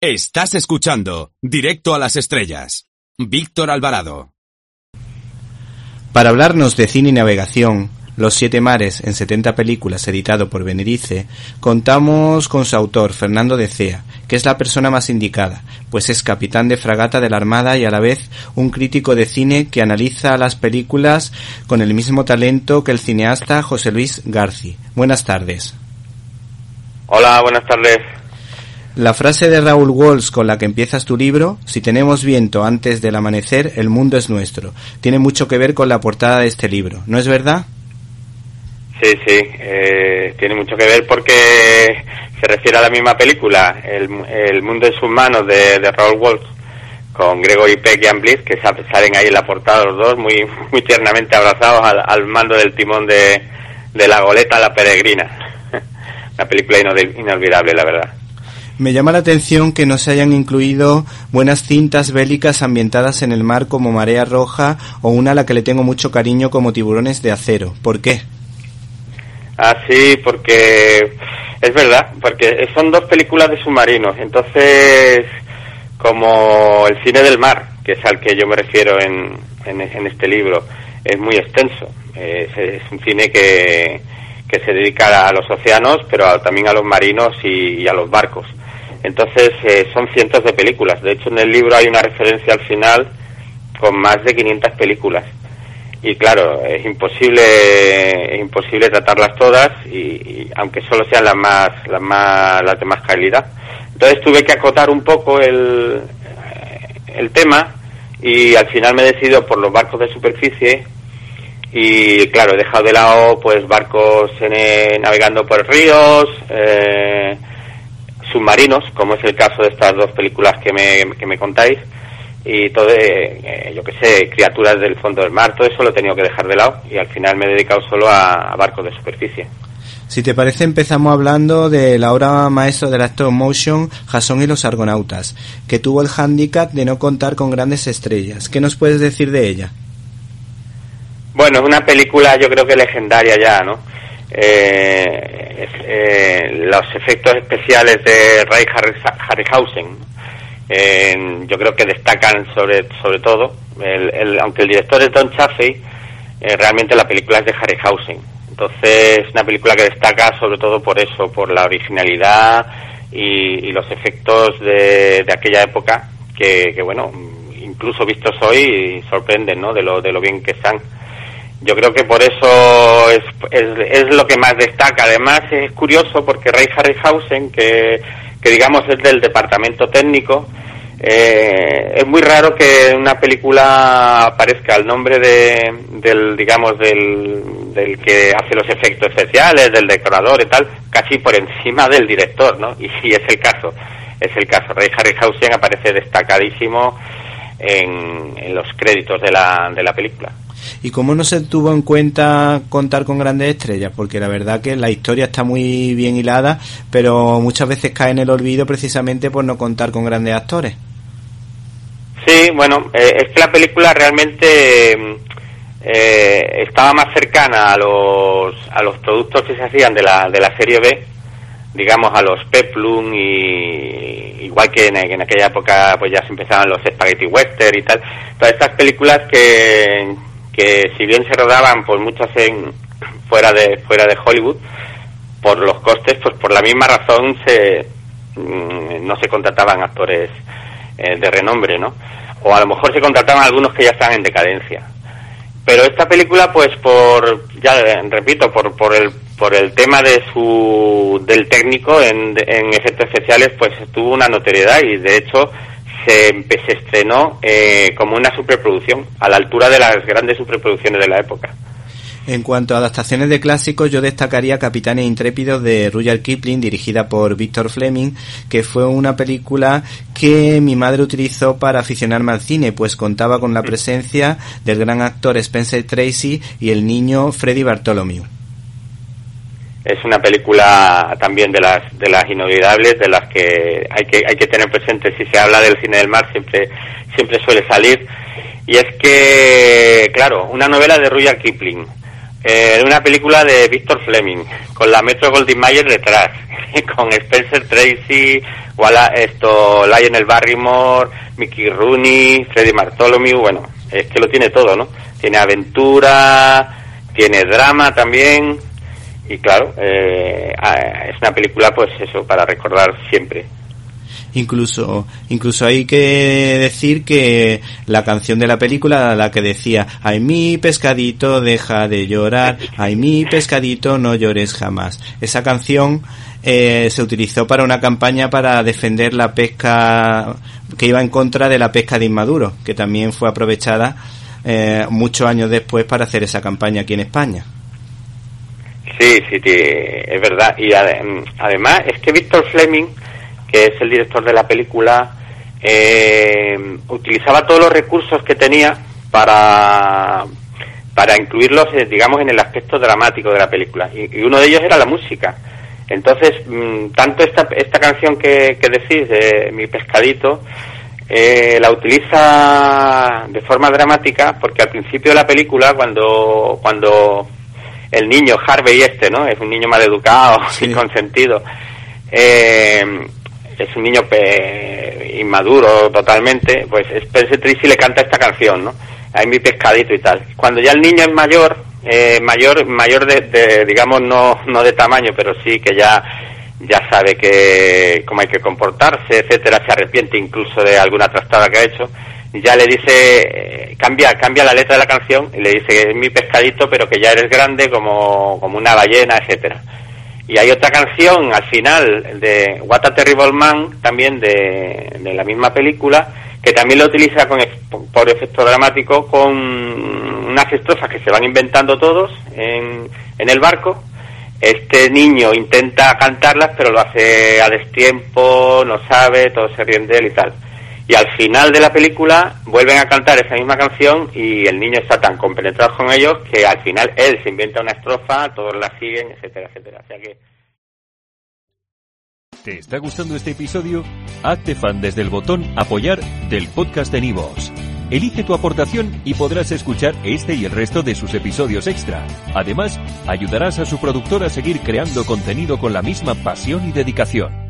Estás escuchando Directo a las Estrellas. Víctor Alvarado. Para hablarnos de cine y navegación, Los Siete Mares en 70 películas editado por Benedice, contamos con su autor, Fernando de Cea, que es la persona más indicada, pues es capitán de fragata de la Armada y a la vez un crítico de cine que analiza las películas con el mismo talento que el cineasta José Luis Garci. Buenas tardes. Hola, buenas tardes. La frase de Raúl Walsh con la que empiezas tu libro, si tenemos viento antes del amanecer, el mundo es nuestro, tiene mucho que ver con la portada de este libro, ¿no es verdad? Sí, sí, eh, tiene mucho que ver porque se refiere a la misma película, El, mundo en sus manos de, Raúl Walsh, con Gregory Peck y Ann Bliss, que salen ahí en la portada los dos, muy, muy tiernamente abrazados al, mando del timón de, de la goleta La Peregrina. Una película inolvidable, la verdad. Me llama la atención que no se hayan incluido buenas cintas bélicas ambientadas en el mar como Marea Roja o una a la que le tengo mucho cariño como Tiburones de Acero. ¿Por qué? Ah, sí, porque es verdad, porque son dos películas de submarinos. Entonces, como el cine del mar, que es al que yo me refiero en, en, este libro, es muy extenso. es un cine que, que se dedica a los océanos, pero también a los marinos y a los barcos. Entonces eh, son cientos de películas. De hecho, en el libro hay una referencia al final con más de 500 películas. Y claro, es imposible, es imposible tratarlas todas, y, aunque solo sean las más, las más, las de más calidad. Entonces tuve que acotar un poco el, el tema y al final me he decidido por los barcos de superficie y claro, he dejado de lado pues barcos navegando por ríos, eh, submarinos, como es el caso de estas dos películas que me, que me contáis, y todo, eh, yo que sé, criaturas del fondo del mar, todo eso lo he tenido que dejar de lado y al final me he dedicado solo a, barcos de superficie. Si te parece, empezamos hablando de la obra maestra del stop motion, Jason y los Argonautas, que tuvo el hándicap de no contar con grandes estrellas. ¿Qué nos puedes decir de ella? Bueno, es una película yo creo que legendaria ya, ¿no? Eh, eh, los efectos especiales de Ray Harryhausen. Yo creo que destacan sobre, sobre todo, el, aunque el director es Don Chaffee, eh, realmente la película es de Harryhausen. Entonces, es una película que destaca sobre todo por eso, por la originalidad y, los efectos de, de aquella época que, que, bueno, incluso vistos hoy sorprenden, ¿no? De lo, de lo bien que están. Yo creo que por eso es, es, lo que más destaca. Además es curioso porque Ray Harryhausen, que, que digamos es del departamento técnico, eh, es muy raro que en una película aparezca el nombre de, del, digamos, del, del que hace los efectos especiales, del decorador y tal, casi por encima del director, ¿no? Y sí es el caso, es el caso. Ray Harryhausen aparece destacadísimo en, en los créditos de la, de la película. ¿Y cómo no se tuvo en cuenta contar con grandes estrellas? Porque la verdad que la historia está muy bien hilada, pero muchas veces cae en el olvido precisamente por no contar con grandes actores. Sí, bueno, eh, es que la película realmente eh, estaba más cercana a los, a los productos que se hacían de la, de la serie B, digamos a los Peplum y igual que en, en, aquella época pues ya se empezaban los Spaghetti Western y tal, todas estas películas que, que si bien se rodaban pues muchas en fuera de fuera de Hollywood por los costes pues por la misma razón se mm, no se contrataban actores eh, de renombre no o a lo mejor se contrataban algunos que ya están en decadencia. Pero esta película pues por ya repito por por el por el tema de su del técnico en, en efectos especiales pues tuvo una notoriedad y de hecho se, se estrenó eh, como una superproducción, a la altura de las grandes superproducciones de la época. En cuanto a adaptaciones de clásicos, yo destacaría Capitanes Intrépidos de Rudyard Kipling, dirigida por Victor Fleming, que fue una película que mi madre utilizó para aficionarme al cine, pues contaba con la presencia del gran actor Spencer Tracy y el niño Freddy Bartholomew es una película también de las de las inolvidables de las que hay que hay que tener presente. Si se habla del cine del mar siempre siempre suele salir. Y es que claro una novela de Rudyard Kipling Eh, una película de Víctor Fleming, con la Metro Goldwyn Mayer detrás, con Spencer Tracy, Walla, esto, Lionel Barrymore, Mickey Rooney, Freddie Bartholomew, bueno, es que lo tiene todo, ¿no? Tiene aventura, tiene drama también, y claro, eh, es una película, pues eso, para recordar siempre. Incluso, incluso hay que decir que la canción de la película, la que decía, ay mi pescadito deja de llorar, ay mi pescadito no llores jamás. Esa canción eh, se utilizó para una campaña para defender la pesca que iba en contra de la pesca de inmaduro, que también fue aprovechada eh, muchos años después para hacer esa campaña aquí en España. Sí, sí, es verdad. Y además es que Víctor Fleming que es el director de la película, eh, utilizaba todos los recursos que tenía para, para incluirlos, eh, digamos, en el aspecto dramático de la película. Y, uno de ellos era la música. Entonces, mm, tanto esta, esta canción que, que decís, de Mi Pescadito, eh, la utiliza de forma dramática porque al principio de la película, cuando, cuando el niño, Harvey este, ¿no? Es un niño mal educado y consentido. Eh, es un niño inmaduro totalmente, pues Spencer Tracy le canta esta canción, ¿no? Hay mi pescadito y tal. Cuando ya el niño es mayor, eh, mayor, mayor de, digamos, no, no de tamaño, pero sí que ya, ya sabe que cómo hay que comportarse, etcétera, se arrepiente incluso de alguna trastada que ha hecho, ya le dice, eh, cambia, cambia la letra de la canción y le dice, es mi pescadito, pero que ya eres grande como, como una ballena, etcétera y hay otra canción al final de What a Terrible Man, también de, la misma película, que también lo utiliza con, por efecto dramático con unas estrofas que se van inventando todos en, en el barco. Este niño intenta cantarlas, pero lo hace a destiempo, no sabe, todo se ríen de él y tal. Y al final de la película vuelven a cantar esa misma canción y el niño está tan compenetrado con ellos que al final él se inventa una estrofa, todos la siguen, etcétera, etcétera. O sea que... ¿Te está gustando este episodio? Hazte fan desde el botón apoyar del podcast de Nivos. Elige tu aportación y podrás escuchar este y el resto de sus episodios extra. Además, ayudarás a su productor a seguir creando contenido con la misma pasión y dedicación.